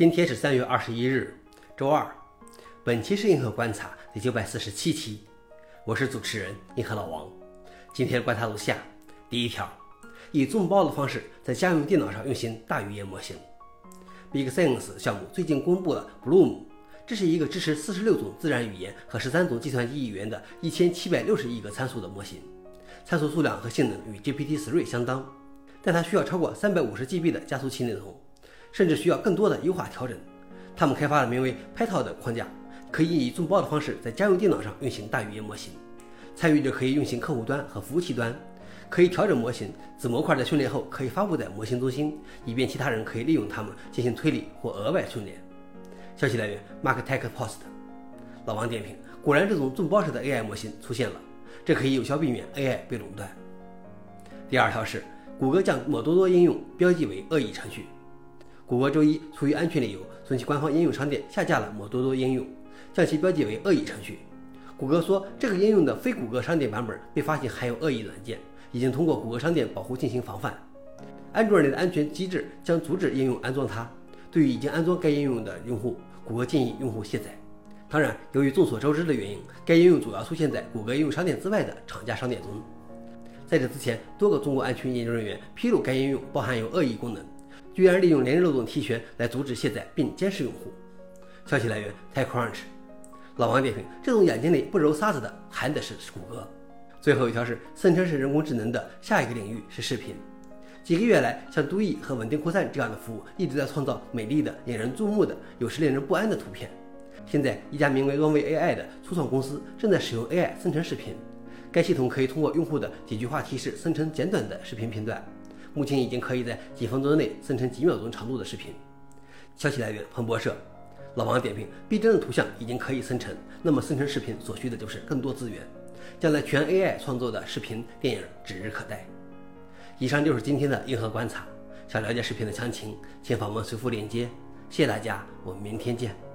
今天是三月二十一日，周二。本期是硬核观察第九百四十七期，我是主持人硬核老王。今天观察如下：第一条，以众包的方式在家用电脑上运行大语言模型。Big Science 项目最近公布了 Bloom，这是一个支持四十六种自然语言和十三种计算机语言的一千七百六十亿个参数的模型。参数数量和性能与 GPT-3 相当，但它需要超过三百五十 GB 的加速器内容。甚至需要更多的优化调整。他们开发了名为 Pytorch 的框架，可以以众包的方式在家用电脑上运行大语言模型。参与者可以运行客户端和服务器端，可以调整模型。子模块的训练后可以发布在模型中心，以便其他人可以利用它们进行推理或额外训练。消息来源：MarkTech Post。老王点评：果然，这种众包式的 AI 模型出现了，这可以有效避免 AI 被垄断。第二条是，谷歌将某多多应用标记为恶意程序。谷歌周一出于安全理由，从其官方应用商店下架了某多多应用，将其标记为恶意程序。谷歌说，这个应用的非谷歌商店版本被发现含有恶意软件，已经通过谷歌商店保护进行防范。安卓内的安全机制将阻止应用安装它。对于已经安装该应用的用户，谷歌建议用户卸载。当然，由于众所周知的原因，该应用主要出现在谷歌应用商店之外的厂家商店中。在这之前，多个中国安全研究人员披露该应用包含有恶意功能。居然利用连日漏洞提权来阻止卸载并监视用户。消息来源：TechCrunch。老王点评：这种眼睛里不揉沙子的，含的是谷歌。最后一条是生成式人工智能的下一个领域是视频。几个月来，像都易和稳定扩散这样的服务一直在创造美丽的、引人注目的、有时令人不安的图片。现在，一家名为 Runway AI 的初创公司正在使用 AI 生成视频。该系统可以通过用户的几句话提示生成简短的视频片段。目前已经可以在几分钟内生成几秒钟长度的视频。消息来源：彭博社。老王点评：逼真的图像已经可以生成，那么生成视频所需的就是更多资源。将来全 AI 创作的视频电影指日可待。以上就是今天的硬核观察。想了解视频的详情，请访问随附链接。谢谢大家，我们明天见。